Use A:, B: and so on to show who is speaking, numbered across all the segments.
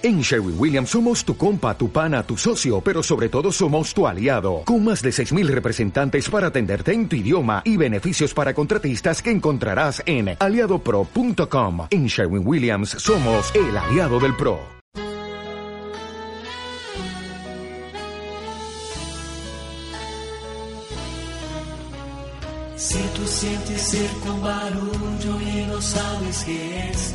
A: En Sherwin Williams somos tu compa, tu pana, tu socio, pero sobre todo somos tu aliado, con más de 6.000 representantes para atenderte en tu idioma y beneficios para contratistas que encontrarás en aliadopro.com. En Sherwin Williams somos el aliado del PRO.
B: Si tú sientes cerca un barullo y no sabes qué es,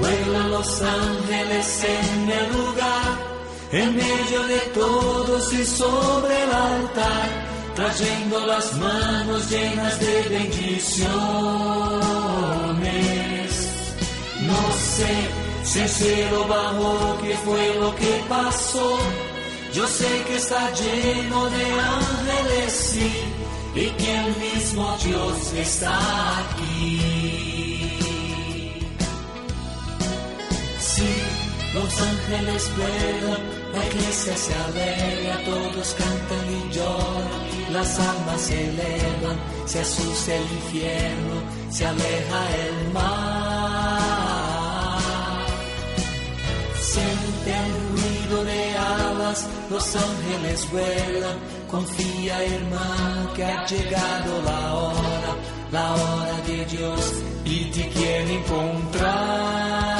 B: vuelan los ángeles en el lugar, en medio de todos y sobre el altar, trayendo las manos llenas de bendiciones. No sé si cielo bajó, qué fue lo que pasó. Yo sé que está lleno de ángeles, sí, y que el mismo Dios está aquí. Los ángeles vuelan, la iglesia se alegra, todos cantan y lloran, las almas se elevan, se asusta el infierno, se aleja el mar. Siente el ruido de alas, los ángeles vuelan, confía hermano que ha llegado la hora, la hora de Dios y te quiere encontrar.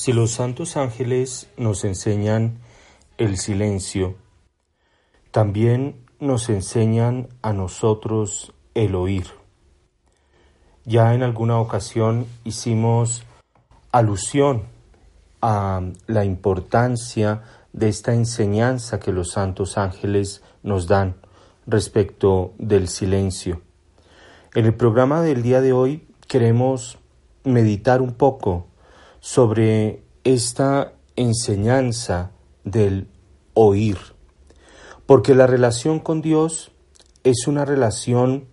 C: Si los santos ángeles nos enseñan el silencio, también nos enseñan a nosotros el oír. Ya en alguna ocasión hicimos alusión a la importancia de esta enseñanza que los santos ángeles nos dan respecto del silencio. En el programa del día de hoy queremos meditar un poco sobre esta enseñanza del oír, porque la relación con Dios es una relación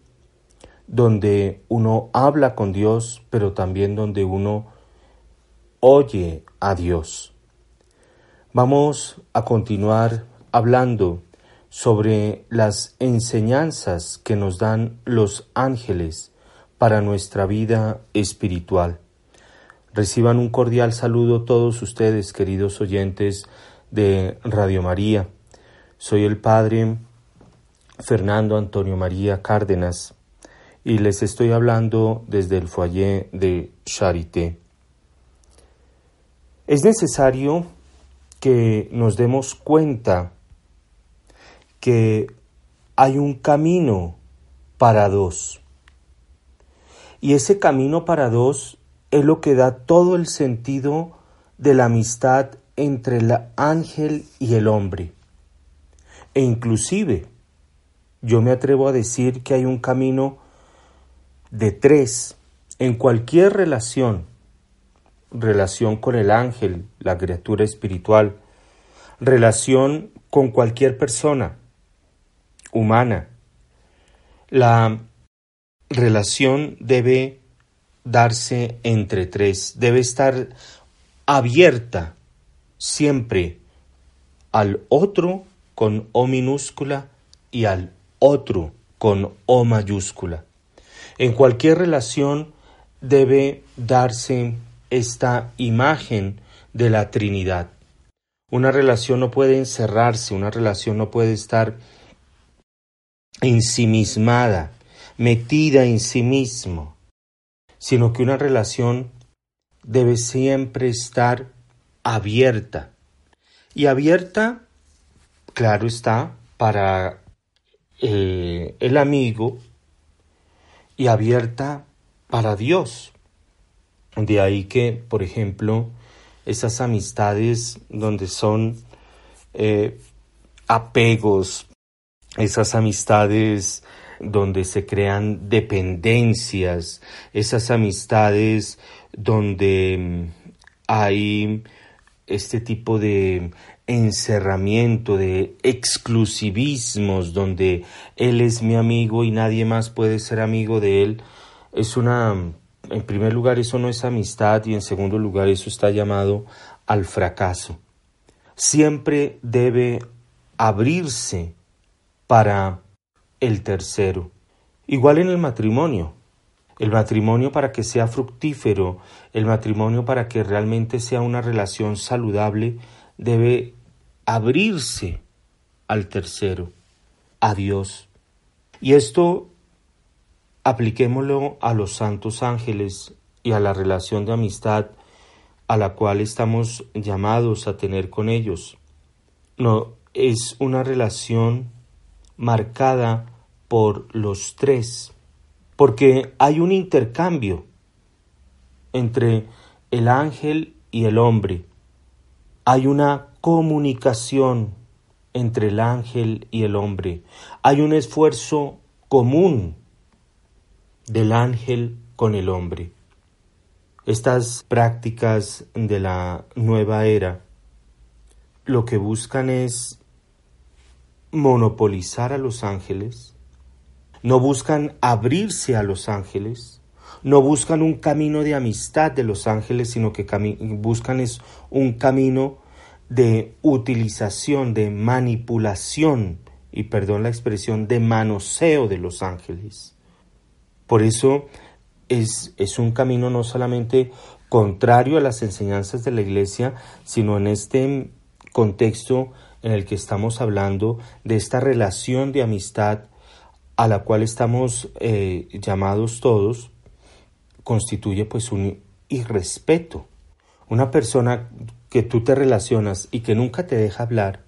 C: donde uno habla con Dios, pero también donde uno oye a Dios. Vamos a continuar hablando sobre las enseñanzas que nos dan los ángeles para nuestra vida espiritual. Reciban un cordial saludo todos ustedes, queridos oyentes de Radio María. Soy el Padre Fernando Antonio María Cárdenas y les estoy hablando desde el foyer de Charité. Es necesario que nos demos cuenta que hay un camino para dos. Y ese camino para dos es lo que da todo el sentido de la amistad entre el ángel y el hombre. E inclusive, yo me atrevo a decir que hay un camino de tres en cualquier relación, relación con el ángel, la criatura espiritual, relación con cualquier persona humana. La relación debe darse entre tres, debe estar abierta siempre al otro con O minúscula y al otro con O mayúscula. En cualquier relación debe darse esta imagen de la Trinidad. Una relación no puede encerrarse, una relación no puede estar ensimismada, metida en sí mismo, sino que una relación debe siempre estar abierta. Y abierta, claro está, para eh, el amigo y abierta para Dios. De ahí que, por ejemplo, esas amistades donde son eh, apegos, esas amistades donde se crean dependencias, esas amistades donde mm, hay este tipo de encerramiento, de exclusivismos, donde él es mi amigo y nadie más puede ser amigo de él, es una, en primer lugar, eso no es amistad y en segundo lugar, eso está llamado al fracaso. Siempre debe abrirse para el tercero. Igual en el matrimonio. El matrimonio para que sea fructífero, el matrimonio para que realmente sea una relación saludable, debe abrirse al tercero, a Dios. Y esto apliquémoslo a los santos ángeles y a la relación de amistad a la cual estamos llamados a tener con ellos. No, es una relación marcada por los tres, porque hay un intercambio entre el ángel y el hombre. Hay una comunicación entre el ángel y el hombre. Hay un esfuerzo común del ángel con el hombre. Estas prácticas de la nueva era lo que buscan es monopolizar a los ángeles, no buscan abrirse a los ángeles, no buscan un camino de amistad de los ángeles, sino que buscan es un camino de utilización, de manipulación, y perdón la expresión, de manoseo de los ángeles. Por eso es, es un camino no solamente contrario a las enseñanzas de la Iglesia, sino en este contexto en el que estamos hablando de esta relación de amistad a la cual estamos eh, llamados todos, constituye pues un irrespeto. Una persona que tú te relacionas y que nunca te deja hablar,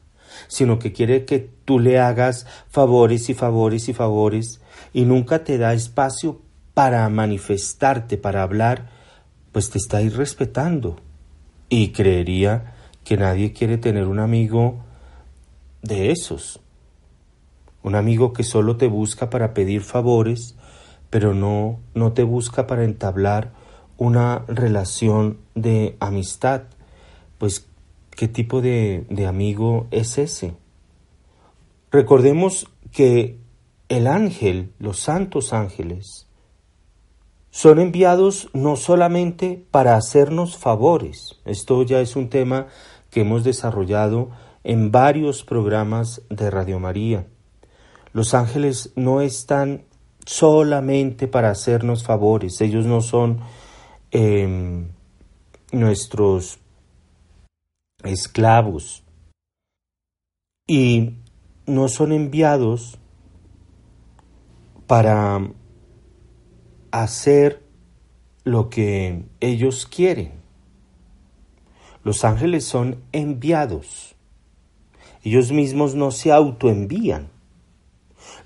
C: sino que quiere que tú le hagas favores y favores y favores y nunca te da espacio para manifestarte, para hablar, pues te está irrespetando. Y creería que nadie quiere tener un amigo de esos. Un amigo que solo te busca para pedir favores, pero no, no te busca para entablar una relación de amistad. Pues, ¿qué tipo de, de amigo es ese? Recordemos que el ángel, los santos ángeles, son enviados no solamente para hacernos favores, esto ya es un tema que hemos desarrollado en varios programas de Radio María. Los ángeles no están solamente para hacernos favores, ellos no son em, nuestros esclavos y no son enviados para hacer lo que ellos quieren. Los ángeles son enviados. Ellos mismos no se autoenvían.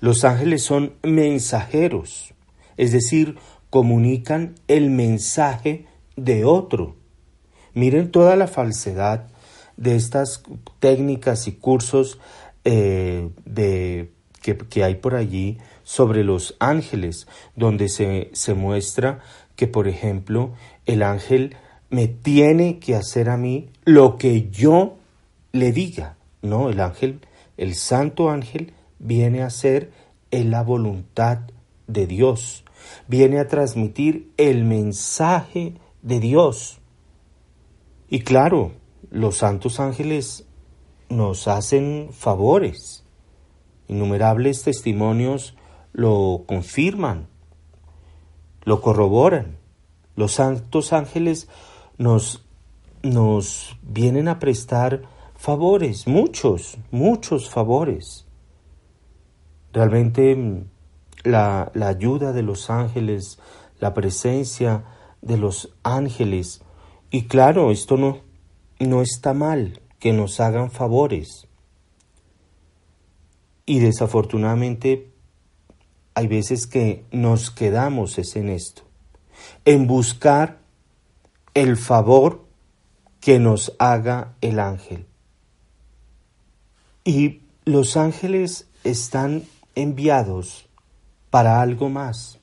C: Los ángeles son mensajeros, es decir, comunican el mensaje de otro. Miren toda la falsedad de estas técnicas y cursos eh, de, que, que, hay por allí sobre los ángeles, donde se, se muestra que, por ejemplo, el ángel me tiene que hacer a mí lo que yo le diga. No, el ángel, el santo ángel, viene a ser en la voluntad de Dios, viene a transmitir el mensaje de Dios. Y claro, los santos ángeles nos hacen favores. Innumerables testimonios lo confirman, lo corroboran. Los santos ángeles nos, nos vienen a prestar favores, muchos, muchos favores. Realmente mm, la, la ayuda de los ángeles, la presencia de los ángeles Y claro, esto no, no está mal, que nos hagan favores. Y desafortunadamente hay veces que nos quedamos en esto, en buscar el favor que nos haga el ángel. Y los ángeles están enviados para algo más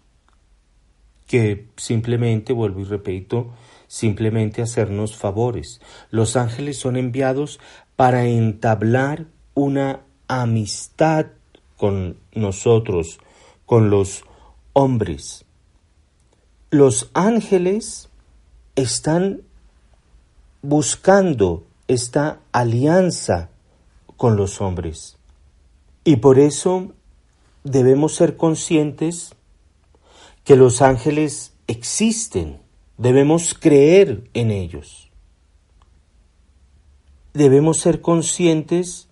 C: que simplemente, vuelvo y repito, simplemente hacernos favores. Los ángeles son enviados para entablar una amistad con nosotros, con los hombres. Los ángeles están buscando esta alianza con los hombres. Y por eso debemos ser conscientes que los ángeles existen Debemos creer en ellos. Debemos ser conscientes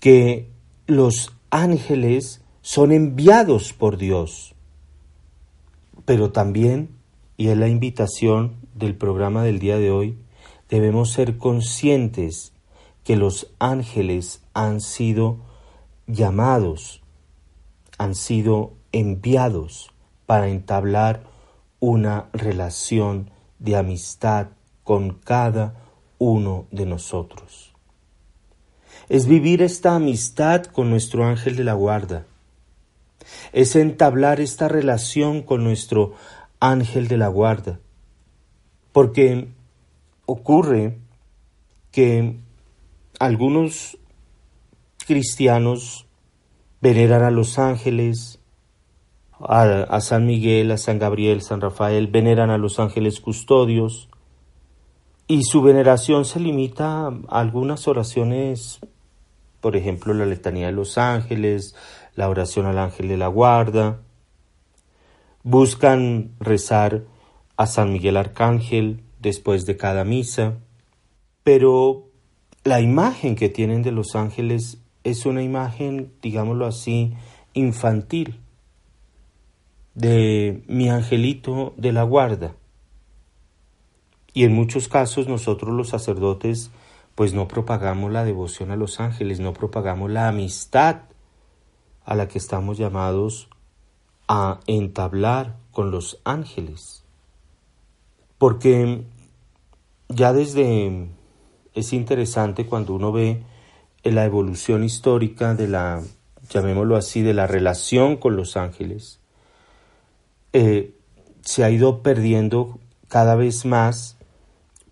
C: que los ángeles son enviados por Dios. Pero también, y es la invitación del programa del día de hoy, debemos ser conscientes que los ángeles han sido llamados, han sido enviados para entablar una relación de amistad con cada uno de nosotros. Es vivir esta amistad con nuestro ángel de la guarda. Es entablar esta relación con nuestro ángel de la guarda. Porque ocurre que algunos cristianos veneran a los ángeles, a, San Miguel, a San Gabriel, San Rafael, veneran a los ángeles custodios y su veneración se limita a algunas oraciones, por ejemplo, la letanía de los ángeles, la oración al ángel de la guarda. Buscan rezar a San Miguel Arcángel después de cada misa, pero la imagen que tienen de los ángeles es una imagen, digámoslo así, infantil de mi angelito de la guarda. Y en muchos casos nosotros los sacerdotes pues no propagamos la devoción a los ángeles, no propagamos la amistad a la que estamos llamados a entablar con los ángeles. Porque ya desde es interesante cuando uno ve la evolución histórica de la, llamémoslo así, de la relación con los ángeles, eh, se ha ido perdiendo cada vez más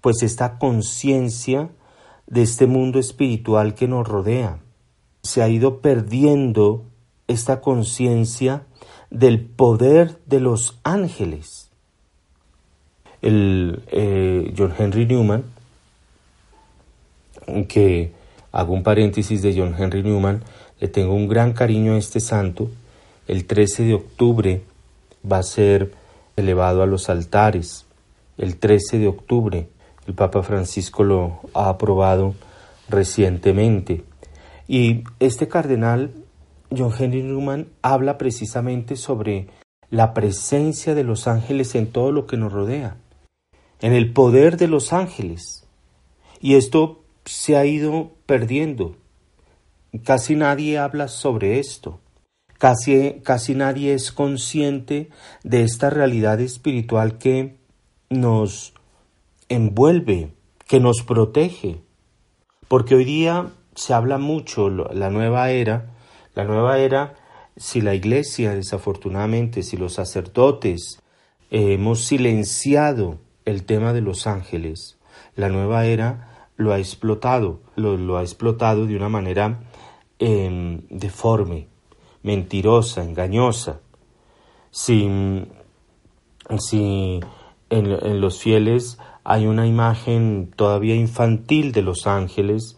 C: pues esta conciencia de este mundo espiritual que nos rodea. Se ha ido perdiendo esta conciencia del poder de los ángeles. El eh, John Henry Newman, que hago un paréntesis de John Henry Newman, le tengo un gran cariño a este santo, el 13 de octubre va a ser elevado a los altares el 13 de octubre. El Papa Francisco lo ha aprobado recientemente. Y este cardenal, John Henry Newman, habla precisamente sobre la presencia de los ángeles en todo lo que nos rodea, en el poder de los ángeles. Y esto se ha ido perdiendo. Casi nadie habla sobre esto. Casi, casi nadie es consciente de esta realidad espiritual que nos envuelve, que nos protege. Porque hoy día se habla mucho, la nueva era, la nueva era, si la iglesia, desafortunadamente, si los sacerdotes eh, hemos silenciado el tema de los ángeles, la nueva era lo ha explotado, lo, ha explotado de una manera em, deforme, mentirosa, engañosa. Si, si en, los fieles hay una imagen todavía infantil de los ángeles,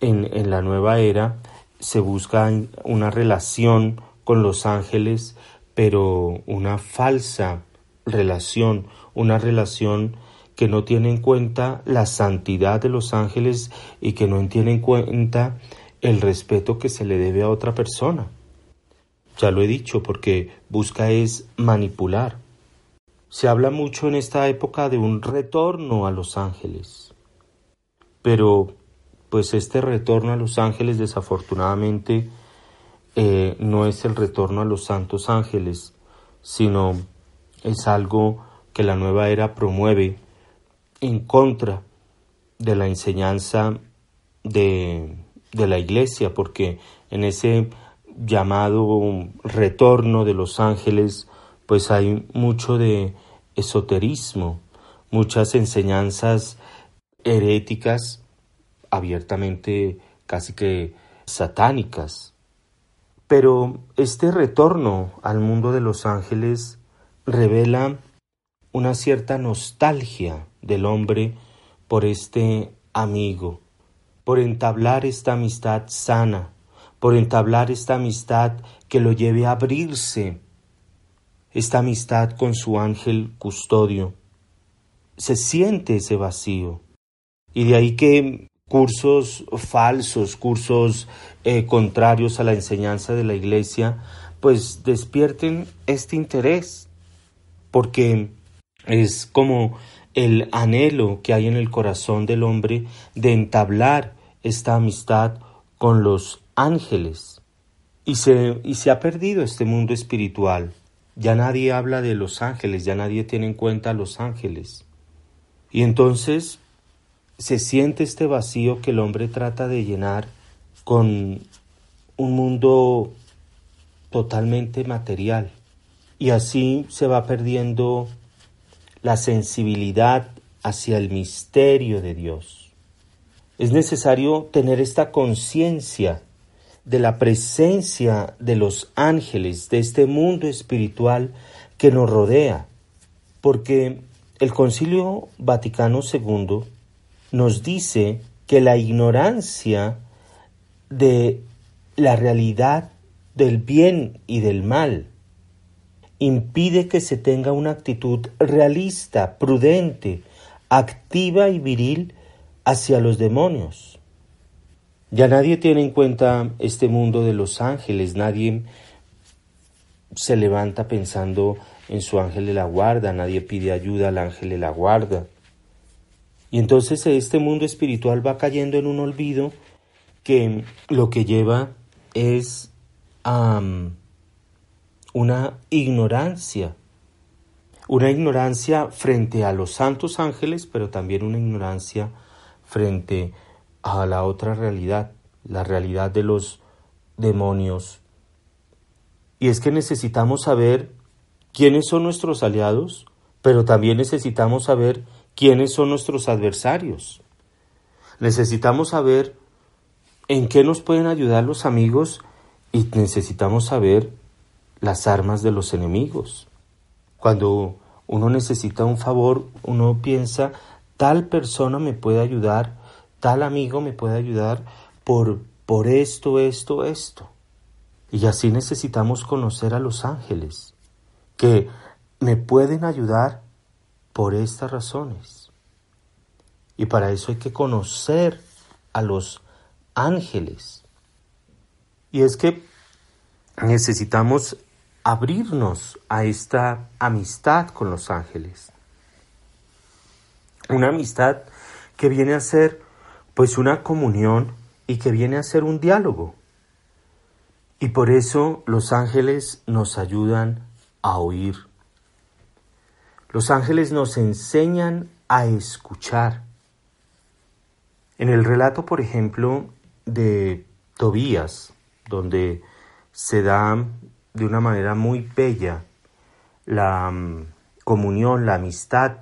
C: en, en la nueva era se busca una relación con los ángeles, pero una falsa relación, una relación que no tiene en cuenta la santidad de los ángeles y que no tiene en cuenta el respeto que se le debe a otra persona. Ya lo he dicho, porque busca es manipular. Se habla mucho en esta época de un retorno a los ángeles, pero pues este retorno a los ángeles desafortunadamente eh, no es el retorno a los santos ángeles, sino es algo que la nueva era promueve en contra de la enseñanza de, de la iglesia, porque en ese llamado retorno de los ángeles, pues hay mucho de esoterismo, muchas enseñanzas heréticas abiertamente casi que satánicas. Pero este retorno al mundo de los ángeles revela una cierta nostalgia del hombre por este amigo, por entablar esta amistad sana, por entablar esta amistad que lo lleve a abrirse, esta amistad con su ángel custodio. Se siente ese vacío. Y de ahí que cursos falsos, cursos eh, contrarios a la enseñanza de la iglesia, pues despierten este interés, porque es como el anhelo que hay en el corazón del hombre de entablar esta amistad con los ángeles. Y se, y se ha perdido este mundo espiritual. Ya nadie habla de los ángeles, ya nadie tiene en cuenta a los ángeles. Y entonces se siente este vacío que el hombre trata de llenar con un mundo totalmente material. Y así se va perdiendo la sensibilidad hacia el misterio de Dios. Es necesario tener esta conciencia de la presencia de los ángeles, de este mundo espiritual que nos rodea, porque el Concilio Vaticano II nos dice que la ignorancia de la realidad del bien y del mal impide que se tenga una actitud realista, prudente, activa y viril hacia los demonios. Ya nadie tiene en cuenta este mundo de los ángeles, nadie se levanta pensando en su ángel de la guarda, nadie pide ayuda al ángel de la guarda. Y entonces este mundo espiritual va cayendo en un olvido que lo que lleva es a una ignorancia, una ignorancia frente a los santos ángeles, pero también una ignorancia frente a la otra realidad, la realidad de los demonios. Y es que necesitamos saber quiénes son nuestros aliados, pero también necesitamos saber quiénes son nuestros adversarios. Necesitamos saber en qué nos pueden ayudar los amigos y necesitamos saber las armas de los enemigos. Cuando uno necesita un favor, uno piensa, tal persona me puede ayudar, tal amigo me puede ayudar por, por esto, esto, esto. Y así necesitamos conocer a los ángeles, que me pueden ayudar por estas razones. Y para eso hay que conocer a los ángeles. Y es que necesitamos abrirnos a esta amistad con los ángeles. Una amistad que viene a ser pues una comunión y que viene a ser un diálogo. Y por eso los ángeles nos ayudan a oír. Los ángeles nos enseñan a escuchar. En el relato, por ejemplo, de Tobías, donde se da de una manera muy bella la mm, comunión, la amistad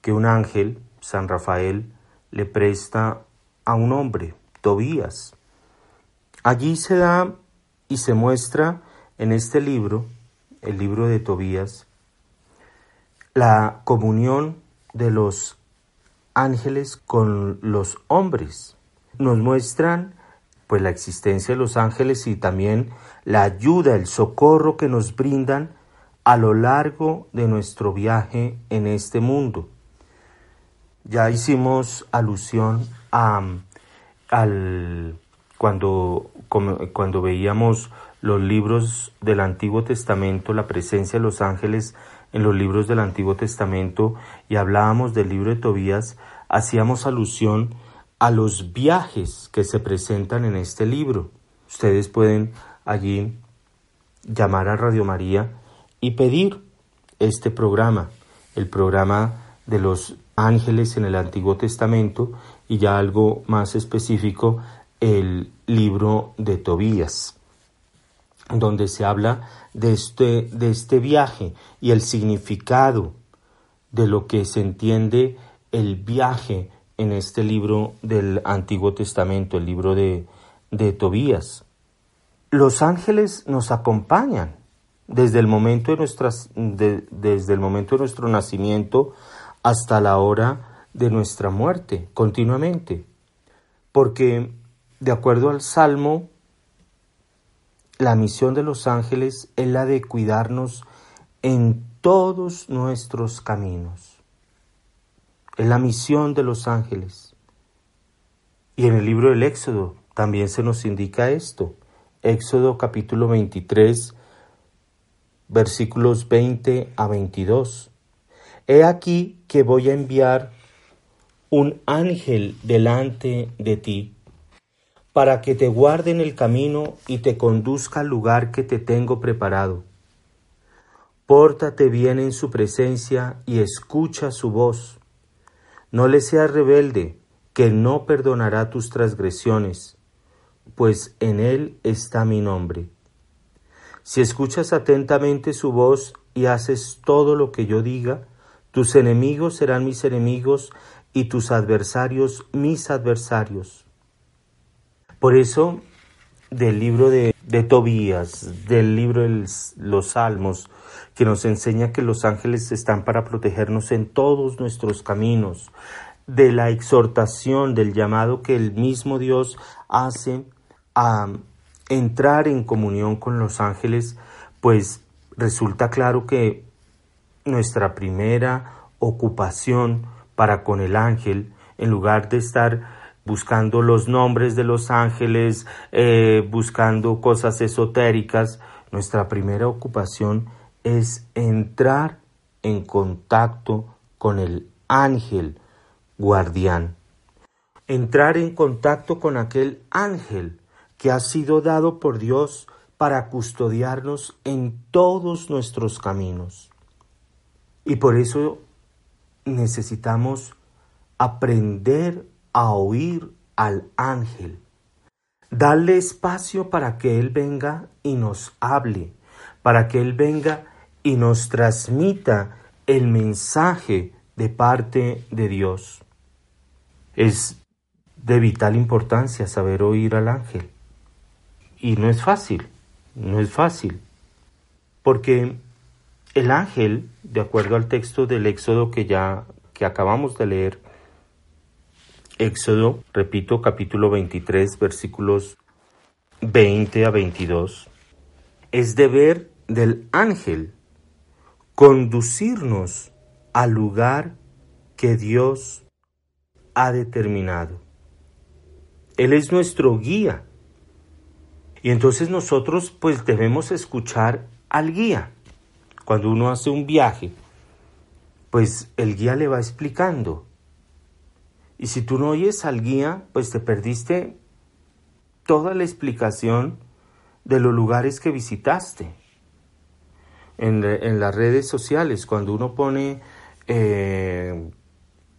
C: que un ángel, San Rafael, le presta a un hombre, Tobías. Allí se da y se muestra en este libro, el libro de Tobías, la comunión de los ángeles con los hombres. Nos muestran pues la existencia de los ángeles y también la ayuda, el socorro que nos brindan a lo largo de nuestro viaje en este mundo. Ya hicimos alusión a al cuando, cuando veíamos los libros del Antiguo Testamento, la presencia de los ángeles en los libros del Antiguo Testamento y hablábamos del libro de Tobías, hacíamos alusión a los viajes que se presentan en este libro. Ustedes pueden allí llamar a Radio María y pedir este programa, el programa de los ángeles en el Antiguo Testamento y ya algo más específico, el libro de Tobías, donde se habla de este, de este viaje y el significado de lo que se entiende el viaje en este libro del Antiguo Testamento, el libro de, de Tobías. Los ángeles nos acompañan desde el momento de nuestras, desde el momento de nuestro nacimiento hasta la hora de nuestra muerte, continuamente. Porque, de acuerdo al Salmo, la misión de los ángeles es la de cuidarnos en todos nuestros caminos. Es la misión de los ángeles. Y en el libro del Éxodo también se nos indica esto. Éxodo capítulo 23, versículos 20 a 22. He aquí que voy a enviar un ángel delante de ti, para que te guarde en el camino y te conduzca al lugar que te tengo preparado. Pórtate bien en su presencia y escucha su voz. No le seas rebelde, que no perdonará tus transgresiones pues en él está mi nombre. Si escuchas atentamente su voz y haces todo lo que yo diga, tus enemigos serán mis enemigos y tus adversarios mis adversarios. Por eso, del libro de, de Tobías, del libro de los Salmos, que nos enseña que los ángeles están para protegernos en todos nuestros caminos, de la exhortación, del llamado que el mismo Dios hace a entrar en comunión con los ángeles, pues resulta claro que nuestra primera ocupación para con el ángel, en lugar de estar buscando los nombres de los ángeles, eh, buscando cosas esotéricas, nuestra primera ocupación es entrar en contacto con el ángel guardián. Entrar en contacto con aquel ángel que ha sido dado por Dios para custodiarnos en todos nuestros caminos. Y por eso necesitamos aprender a oír al ángel, darle espacio para que Él venga y nos hable, para que Él venga y nos transmita el mensaje de parte de Dios. Es de vital importancia saber oír al ángel. Y no es fácil, no es fácil, porque el ángel, de acuerdo al texto del Éxodo que ya que acabamos de leer, Éxodo, repito, capítulo 23, versículos 20 a 22, es deber del ángel conducirnos al lugar que Dios ha determinado. Él es nuestro guía y entonces nosotros pues debemos escuchar al guía. Cuando uno hace un viaje, pues el guía le va explicando. Y si tú no oyes al guía, pues te perdiste toda la explicación de los lugares que visitaste. En, las redes sociales, cuando uno pone eh,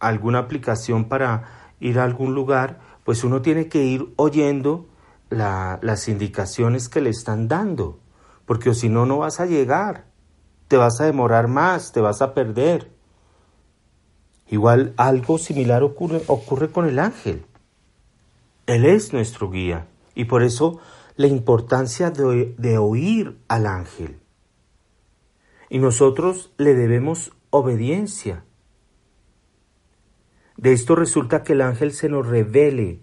C: alguna aplicación para ir a algún lugar, pues uno tiene que ir oyendo las indicaciones que le están dando, porque si no, no vas a llegar, te vas a demorar más, te vas a perder. Igual algo similar ocurre, ocurre con el ángel. Él es nuestro guía y por eso la importancia de, de oír al ángel. Y nosotros le debemos obediencia. De esto resulta que el ángel se nos revele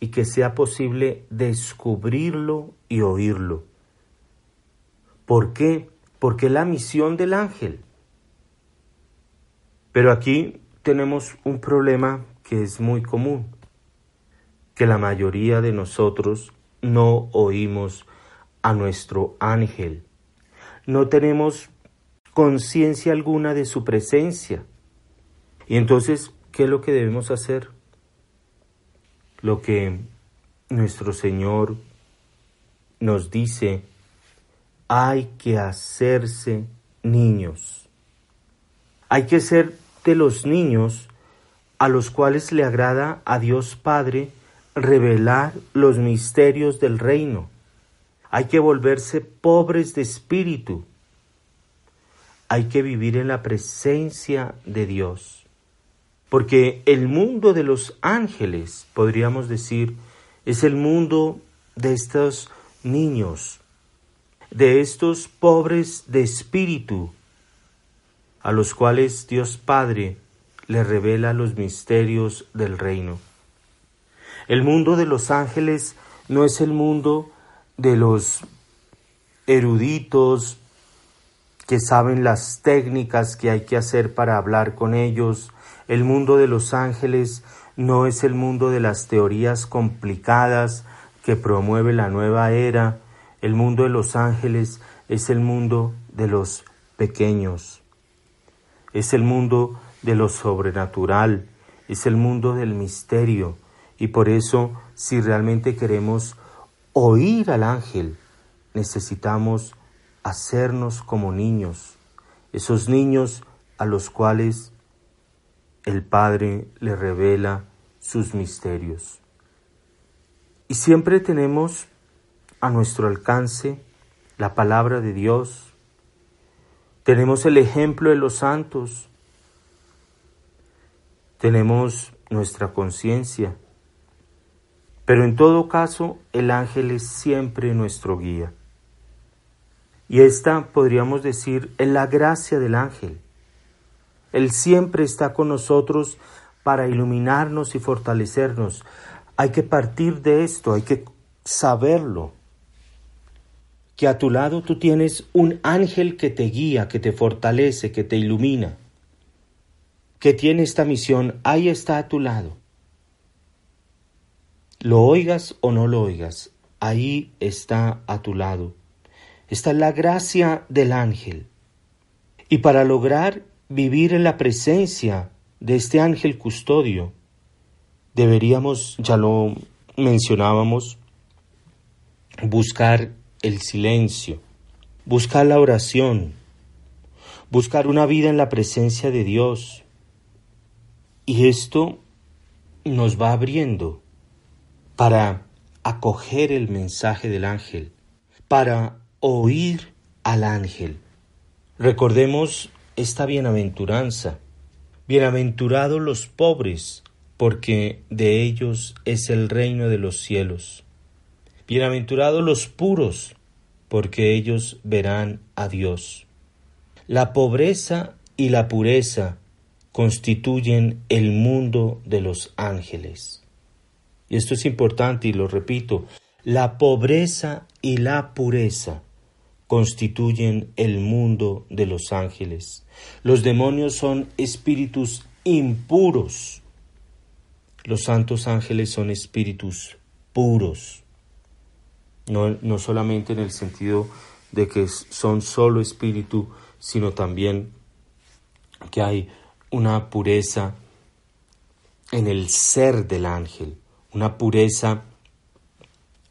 C: y que sea posible descubrirlo y oírlo. ¿Por qué? Porque la misión del ángel. Pero aquí tenemos un problema que es muy común, que la mayoría de nosotros no oímos a nuestro ángel. No tenemos conciencia alguna de su presencia. Y entonces, ¿qué es lo que debemos hacer? Lo que nuestro Señor nos dice, hay que hacerse niños. Hay que ser de los niños a los cuales le agrada a Dios Padre revelar los misterios del reino. Hay que volverse pobres de espíritu. Hay que vivir en la presencia de Dios. Porque el mundo de los ángeles, podríamos decir, es el mundo de estos niños, de estos pobres de espíritu, a los cuales Dios Padre le revela los misterios del reino. El mundo de los ángeles no es el mundo de los eruditos que saben las técnicas que hay que hacer para hablar con ellos. El mundo de los ángeles no es el mundo de las teorías complicadas que promueve la nueva era. El mundo de los ángeles es el mundo de los pequeños. Es el mundo de lo sobrenatural, es el mundo del misterio. Y por eso, si realmente queremos oír al ángel, necesitamos hacernos como niños, esos niños a los cuales el Padre le revela sus misterios. Y siempre tenemos a nuestro alcance la palabra de Dios, tenemos el ejemplo de los santos, tenemos nuestra conciencia, pero en todo caso el ángel es siempre nuestro guía. Y esta, podríamos decir, es la gracia del ángel. Él siempre está con nosotros para iluminarnos y fortalecernos. Hay que partir de esto, hay que saberlo. Que a tu lado tú tienes un ángel que te guía, que te fortalece, que te ilumina, que tiene esta misión, ahí está a tu lado. Lo oigas o no lo oigas, ahí está a tu lado. Esta es la gracia del ángel. Y para lograr vivir en la presencia de este ángel custodio, deberíamos, ya lo mencionábamos, buscar el silencio, buscar la oración, buscar una vida en la presencia de Dios. Y esto nos va abriendo para acoger el mensaje del ángel, para oír al ángel. Recordemos esta bienaventuranza. Bienaventurados los pobres, porque de ellos es el reino de los cielos. Bienaventurados los puros, porque ellos verán a Dios. La pobreza y la pureza constituyen el mundo de los ángeles. Y esto es importante y lo repito, la pobreza y la pureza constituyen el mundo de los ángeles. Los demonios son espíritus impuros. Los santos ángeles son espíritus puros. No, no solamente en el sentido de que son solo espíritu, sino también que hay una pureza en el ser del ángel, una pureza,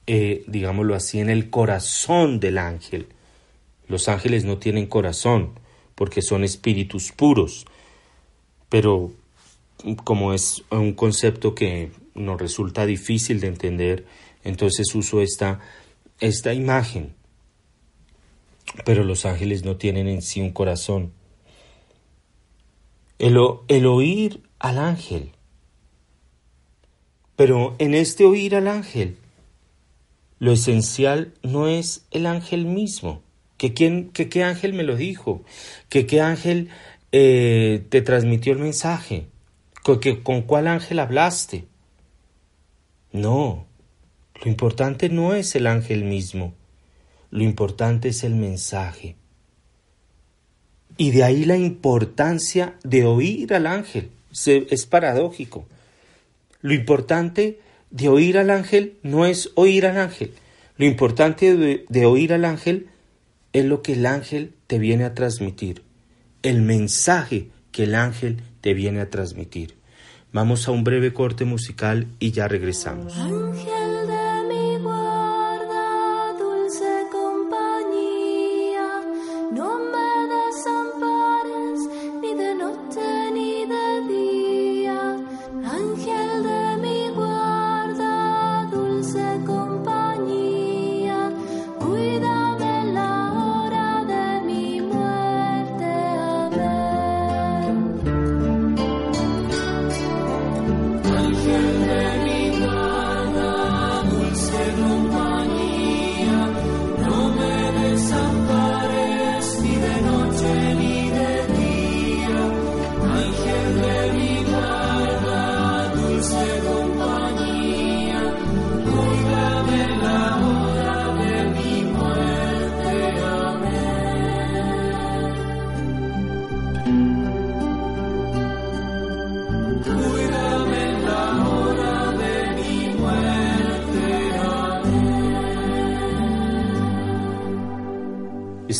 C: eh, digámoslo así, en el corazón del ángel. Los ángeles no tienen corazón porque son espíritus puros, pero como es un concepto que nos resulta difícil de entender, entonces uso esta, esta imagen. Pero los ángeles no tienen en sí un corazón. El, el oír al ángel. Pero en este oír al ángel, lo esencial no es el ángel mismo, que, quién, que qué ángel me lo dijo, que qué ángel eh, te transmitió el mensaje, que, con cuál ángel hablaste. No, lo importante no es el ángel mismo, lo importante es el mensaje. Y de ahí la importancia de oír al ángel. es paradójico. Lo importante de oír al ángel no es oír al ángel. Lo importante de, oír al ángel es lo que el ángel te viene a transmitir. el mensaje que el ángel te viene a transmitir. Vamos a un breve corte musical y ya regresamos.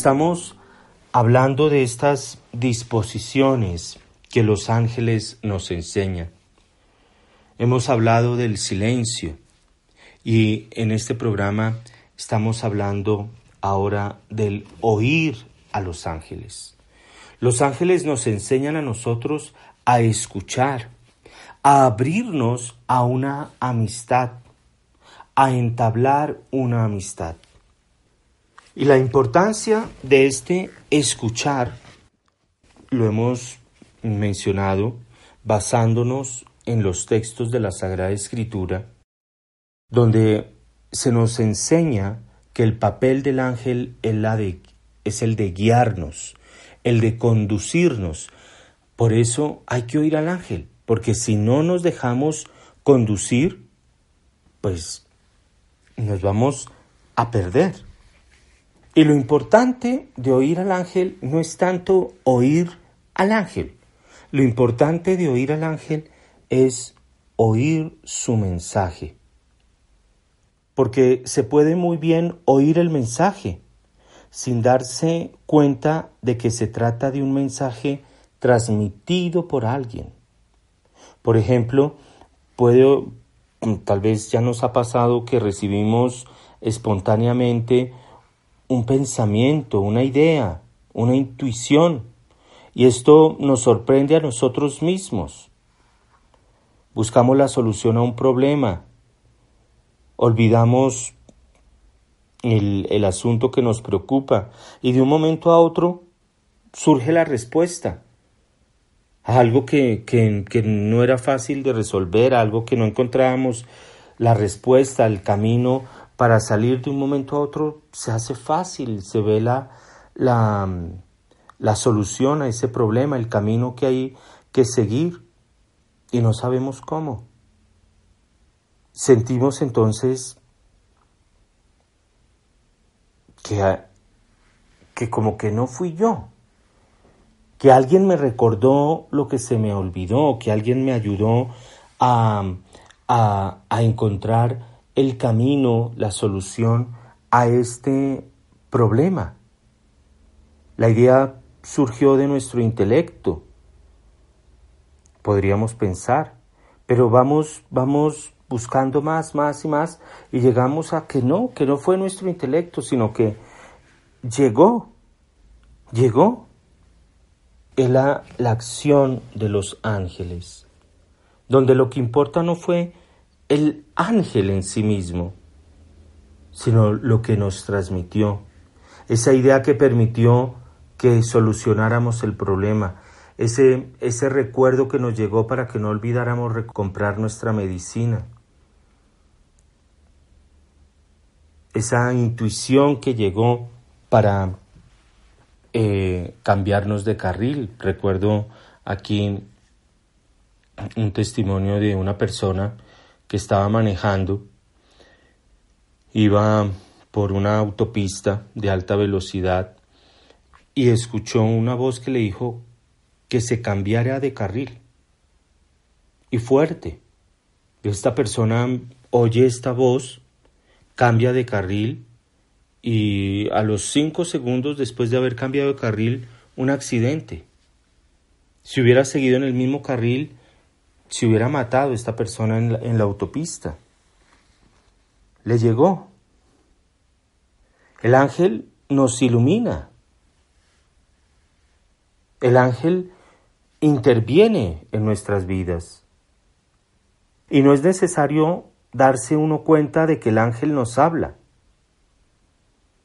C: Estamos hablando de estas disposiciones que los ángeles nos enseñan. Hemos hablado del silencio y en este programa estamos hablando ahora del oír a los ángeles. Los ángeles nos enseñan a nosotros a escuchar, a abrirnos a una amistad, a entablar una amistad. Y la importancia de este escuchar lo hemos mencionado basándonos en los textos de la Sagrada Escritura, donde se nos enseña que el papel del ángel es el de guiarnos, el de conducirnos. Por eso hay que oír al ángel, porque si no nos dejamos conducir, pues nos vamos a perder. Y lo importante de oír al ángel no es tanto oír al ángel. Lo importante de oír al ángel es oír su mensaje. Porque se puede muy bien oír el mensaje sin darse cuenta de que se trata de un mensaje transmitido por alguien. Por ejemplo, puede, tal vez ya nos ha pasado que recibimos espontáneamente un pensamiento, una idea, una intuición, y esto nos sorprende a nosotros mismos. Buscamos la solución a un problema, olvidamos el, asunto que nos preocupa. Y de un momento a otro surge la respuesta a algo que, que no era fácil de resolver, algo que no encontrábamos la respuesta, el camino para salir de un momento a otro se hace fácil, se ve la, la, la solución a ese problema, el camino que hay que seguir y no sabemos cómo. Sentimos entonces que, que como que no fui yo, que alguien me recordó lo que se me olvidó, que alguien me ayudó a, a, a encontrar el camino, la solución a este problema. La idea surgió de nuestro intelecto, podríamos pensar, pero vamos, vamos buscando más, más y más y llegamos a que no, que no fue nuestro intelecto, sino que llegó, llegó en la, la acción de los ángeles, donde lo que importa no fue el ángel en sí mismo, sino lo que nos transmitió, esa idea que permitió que solucionáramos el problema, ese, ese recuerdo que nos llegó para que no olvidáramos comprar nuestra medicina, esa intuición que llegó para eh, cambiarnos de carril. Recuerdo aquí un testimonio de una persona estaba manejando iba por una autopista de alta velocidad y escuchó una voz que le dijo que se cambiara de carril. Y fuerte. Esta persona oye esta voz, cambia de carril y a los cinco segundos después de haber cambiado de carril, un accidente. Si hubiera seguido en el mismo carril, si hubiera matado a esta persona en la, en la autopista. Le llegó. El ángel nos ilumina. El ángel interviene en nuestras vidas. Y no es necesario darse uno cuenta de que el ángel nos habla.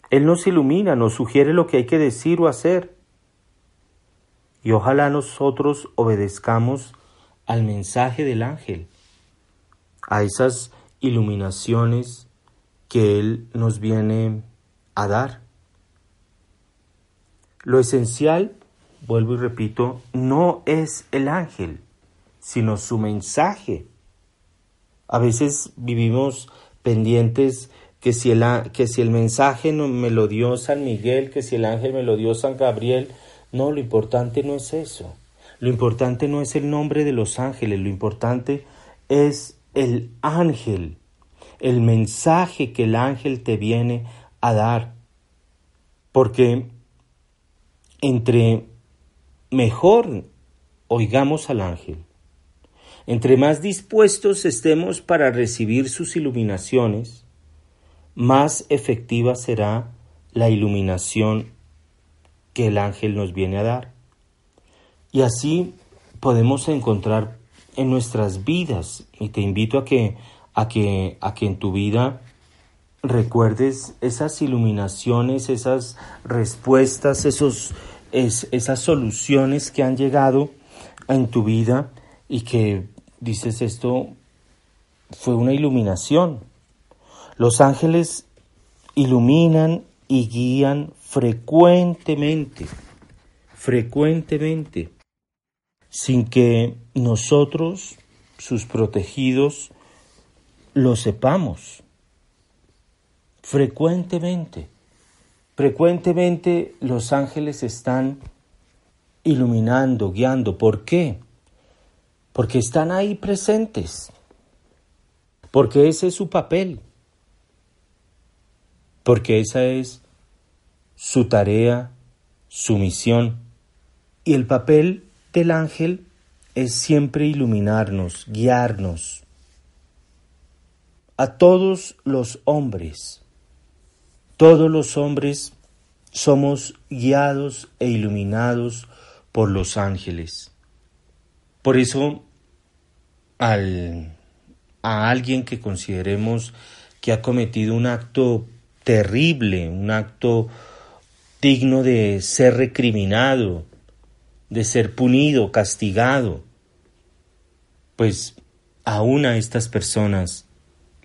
C: Él nos ilumina, nos sugiere lo que hay que decir o hacer. Y ojalá nosotros obedezcamos al mensaje del ángel, a esas iluminaciones que Él nos viene a dar. Lo esencial, vuelvo y repito, no es el ángel, sino su mensaje. A veces vivimos pendientes que si el, que si el mensaje no, me lo dio San Miguel, que si el ángel me lo dio San Gabriel. No, lo importante no es eso. Lo importante no es el nombre de los ángeles, lo importante es el ángel, el mensaje que el ángel te viene a dar. Porque entre mejor oigamos al ángel, entre más dispuestos estemos para recibir sus iluminaciones, más efectiva será la iluminación que el ángel nos viene a dar. Y así podemos encontrar en nuestras vidas, y te invito a que, a que, a que en tu vida recuerdes esas iluminaciones, esas respuestas, esos, esas soluciones que han llegado en tu vida y que dices esto fue una iluminación, los ángeles iluminan y guían frecuentemente, frecuentemente, sin que nosotros, sus protegidos, lo sepamos. Frecuentemente, frecuentemente los ángeles están iluminando, guiando. ¿Por qué? Porque están ahí presentes. Porque ese es su papel porque esa es su tarea, su misión. Y el papel del ángel es siempre iluminarnos, guiarnos. A todos los hombres, todos los hombres somos guiados e iluminados por los ángeles. Por eso, al, a alguien que consideremos que ha cometido un acto terrible, un acto digno de ser recriminado, de ser punido, castigado, pues aún a estas personas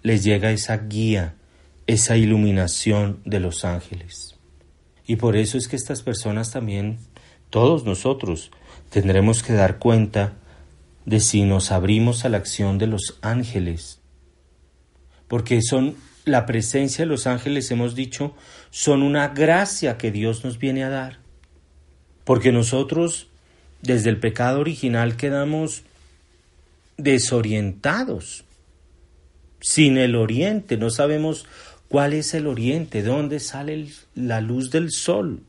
C: les llega esa guía, esa iluminación de los ángeles. Y por eso es que estas personas también, todos nosotros, tendremos que dar cuenta de si nos abrimos a la acción de los ángeles, porque son la presencia de los ángeles, hemos dicho, son una gracia que Dios nos viene a dar. Porque nosotros, desde el pecado original, quedamos desorientados, sin el oriente, no sabemos cuál es el oriente, dónde sale la luz del sol.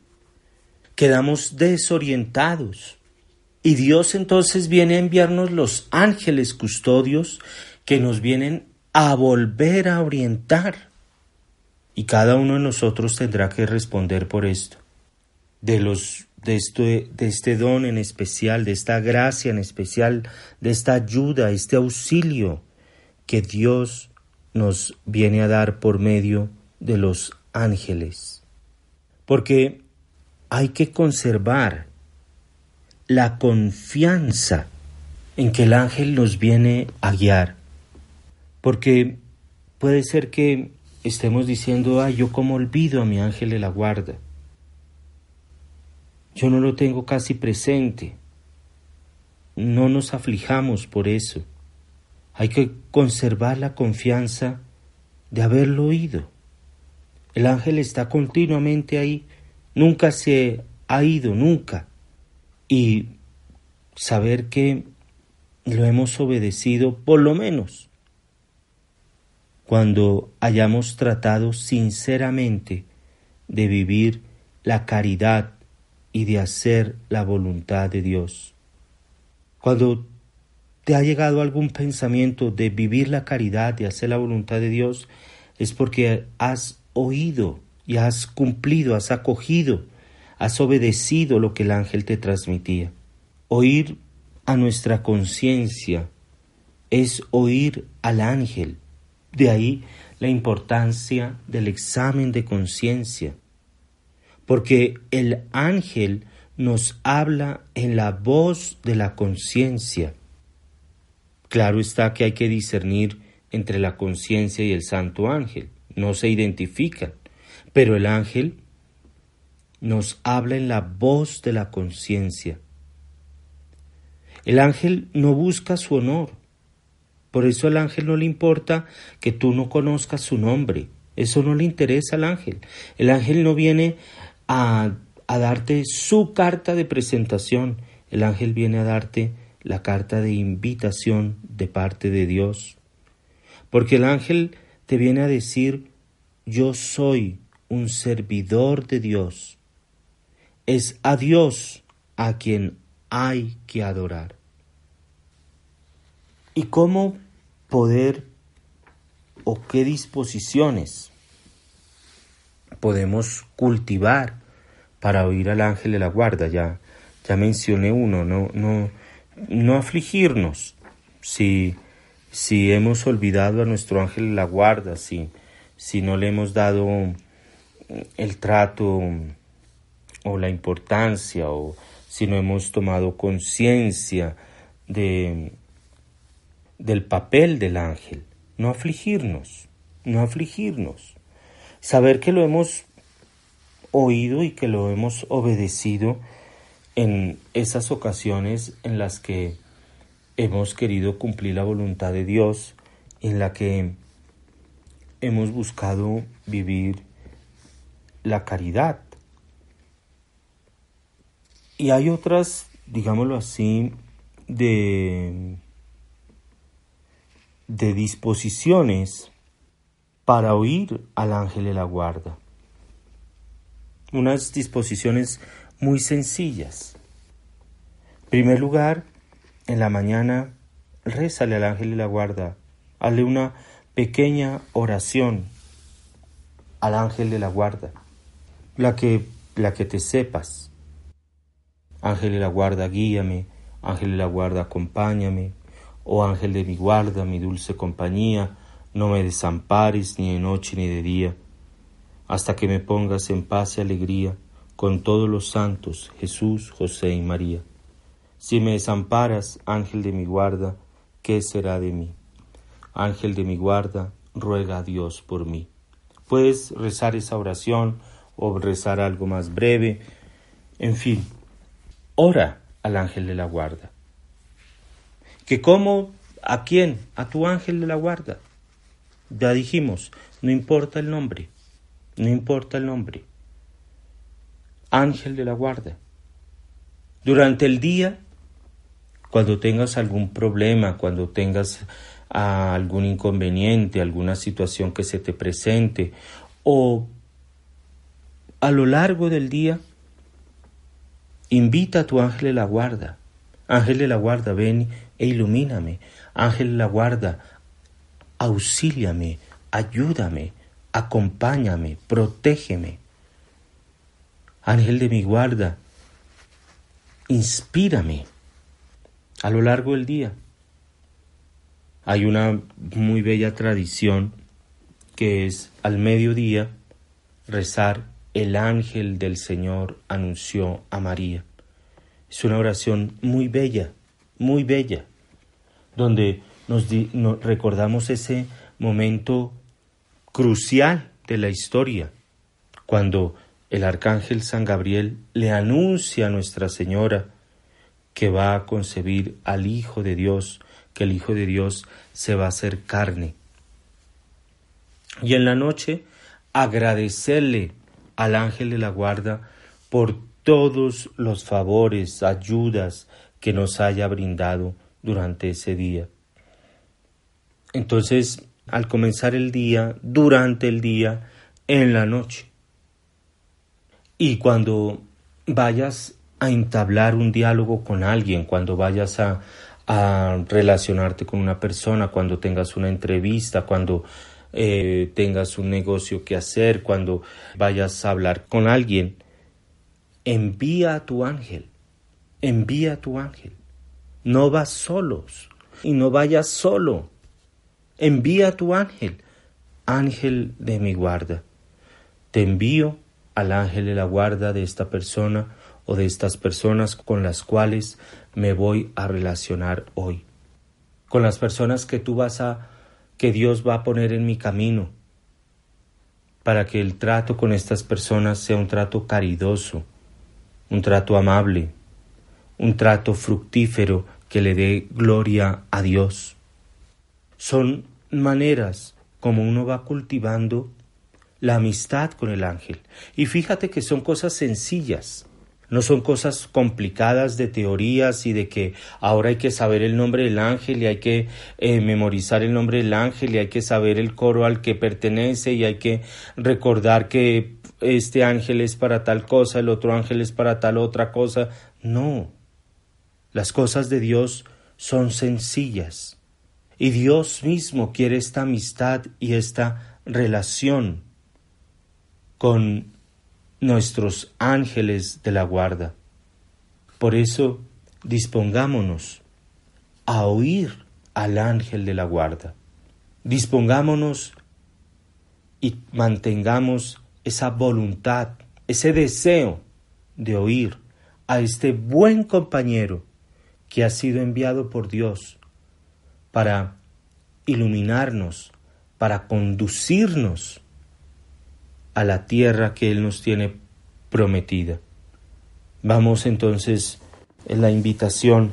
C: Quedamos desorientados. Y Dios entonces viene a enviarnos los ángeles custodios que nos vienen a volver a orientar. Y cada uno de nosotros tendrá que responder por esto. De los de este, de este don en especial, de esta gracia en especial, de esta ayuda, este auxilio que Dios nos viene a dar por medio de los ángeles. Porque hay que conservar la confianza en que el ángel nos viene a guiar. Porque puede ser que estemos diciendo, ay, yo como olvido a mi ángel de la guarda. Yo no lo tengo casi presente. No nos aflijamos por eso. Hay que conservar la confianza de haberlo oído. El ángel está continuamente ahí, nunca se ha ido, nunca. Y saber que lo hemos obedecido por lo menos cuando hayamos tratado sinceramente de vivir la caridad y de hacer la voluntad de Dios. Cuando te ha llegado algún pensamiento de vivir la caridad, de hacer la voluntad de Dios, es porque has oído y has cumplido, has acogido, has obedecido lo que el ángel te transmitía. Oír a nuestra conciencia es oír al ángel. De ahí la importancia del examen de conciencia, porque el ángel nos habla en la voz de la conciencia. Claro está que hay que discernir entre la conciencia y el santo ángel, no se identifican, pero el ángel nos habla en la voz de la conciencia. El ángel no busca su honor, por eso al ángel no le importa que tú no conozcas su nombre. Eso no le interesa al ángel. El ángel no viene a, darte su carta de presentación. El ángel viene a darte la carta de invitación de parte de Dios. Porque el ángel te viene a decir, yo soy un servidor de Dios. Es a Dios a quien hay que adorar. ¿Y cómo poder o qué disposiciones podemos cultivar para oír al ángel de la guarda. Ya, ya mencioné uno, no, no, no afligirnos si, si hemos olvidado a nuestro ángel de la guarda, si, si no le hemos dado el trato o la importancia o si no hemos tomado conciencia de, del papel del ángel, no afligirnos, no afligirnos, saber que lo hemos oído y que lo hemos obedecido en esas ocasiones en las que hemos querido cumplir la voluntad de Dios, en la que hemos buscado vivir la caridad. Y hay otras, digámoslo así, de de disposiciones para oír al ángel de la guarda. Unas disposiciones muy sencillas. En primer lugar, en la mañana, rézale al ángel de la guarda, hazle una pequeña oración al ángel de la guarda, la que, la que te sepas. Ángel de la guarda, guíame, ángel de la guarda, acompáñame, Oh ángel de mi guarda, mi dulce compañía, no me desampares ni de noche ni de día, hasta que me pongas en paz y alegría con todos los santos, Jesús, José y María. Si me desamparas, ángel de mi guarda, ¿qué será de mí? Ángel de mi guarda, ruega a Dios por mí. Puedes rezar esa oración o rezar algo más breve. En fin, ora al ángel de la guarda que como a quién, a tu ángel de la guarda. Ya dijimos, no importa el nombre, no importa el nombre. Ángel de la guarda. Durante el día, cuando tengas algún problema, cuando tengas ah, algún inconveniente, alguna situación que se te presente, o a lo largo del día, invita a tu ángel de la guarda. Ángel de la guarda, ven e ilumíname. Ángel de la guarda, auxíliame, ayúdame, acompáñame, protégeme. Ángel de mi guarda, inspírame a lo largo del día. Hay una muy bella tradición que es al mediodía rezar el ángel del Señor anunció a María. Es una oración muy bella muy bella, donde nos, recordamos ese momento crucial de la historia, cuando el arcángel San Gabriel le anuncia a Nuestra Señora que va a concebir al Hijo de Dios, que el Hijo de Dios se va a hacer carne. Y en la noche agradecerle al ángel de la guarda por todos los favores, ayudas, que nos haya brindado durante ese día. Entonces, al comenzar el día, durante el día, en la noche. Y cuando vayas a entablar un diálogo con alguien, cuando vayas a, relacionarte con una persona, cuando tengas una entrevista, cuando eh, tengas un negocio que hacer, cuando vayas a hablar con alguien, envía a tu ángel, envía a tu ángel. No vas solos y no vayas solo. Envía a tu ángel, ángel de mi guarda. Te envío al ángel de la guarda de esta persona o de estas personas con las cuales me voy a relacionar hoy. Con las personas que tú vas a, que Dios va a poner en mi camino, para que el trato con estas personas sea un trato caridoso, un trato amable, un trato fructífero que le dé gloria a Dios. Son maneras como uno va cultivando la amistad con el ángel. Y fíjate que son cosas sencillas, no son cosas complicadas de teorías y de que ahora hay que saber el nombre del ángel y hay que eh, memorizar el nombre del ángel y hay que saber el coro al que pertenece y hay que recordar que este ángel es para tal cosa, el otro ángel es para tal otra cosa. No, las cosas de Dios son sencillas y Dios mismo quiere esta amistad y esta relación con nuestros ángeles de la guarda. Por eso dispongámonos a oír al ángel de la guarda. Dispongámonos y mantengamos esa voluntad, ese deseo de oír a este buen compañero que ha sido enviado por Dios para iluminarnos, para conducirnos a la tierra que Él nos tiene prometida. Vamos entonces en la invitación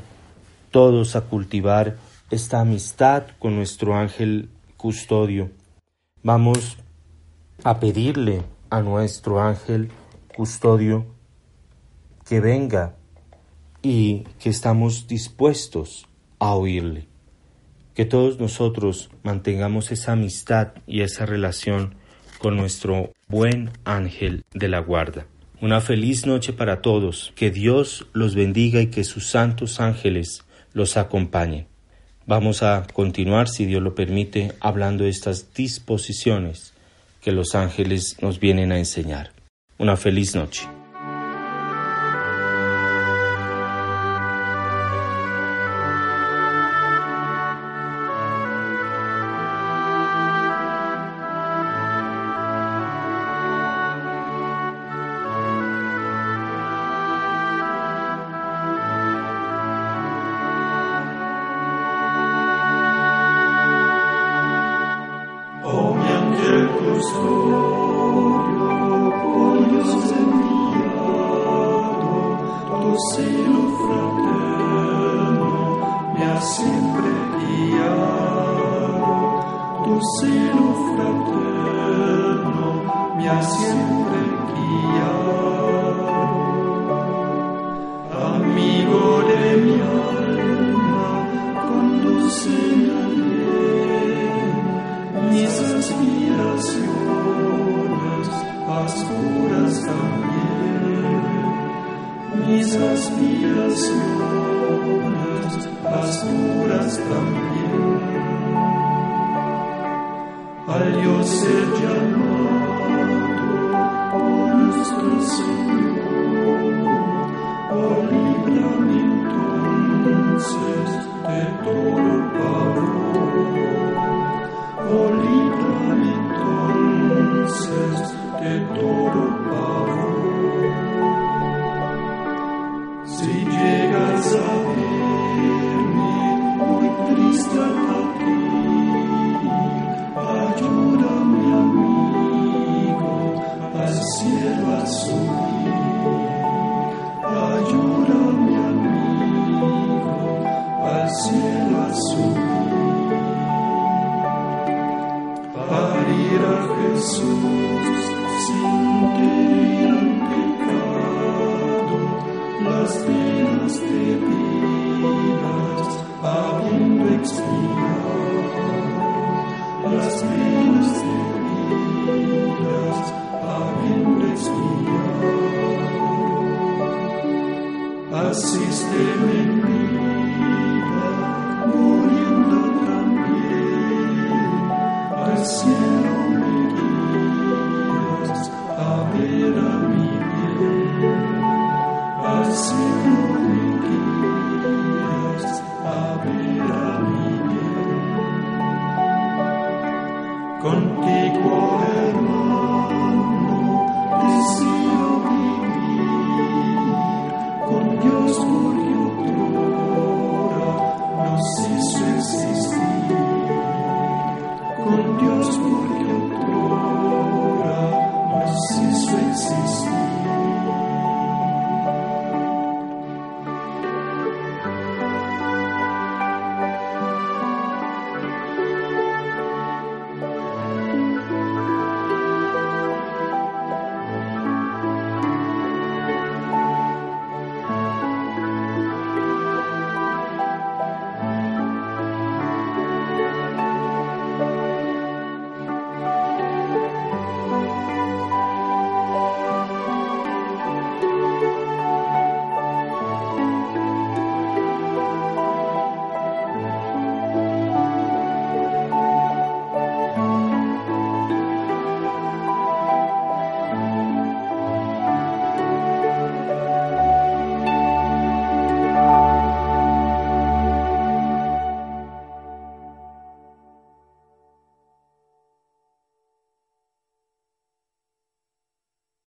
C: todos a cultivar esta amistad con nuestro ángel custodio. Vamos a pedirle a nuestro ángel custodio que venga y que estamos dispuestos a oírle. Que todos nosotros mantengamos esa amistad y esa relación con nuestro buen ángel de la guarda. Una feliz noche para todos, que Dios los bendiga y que sus santos ángeles los acompañen. Vamos a continuar, si Dios lo permite, hablando de estas disposiciones que los ángeles nos vienen a enseñar. Una feliz noche.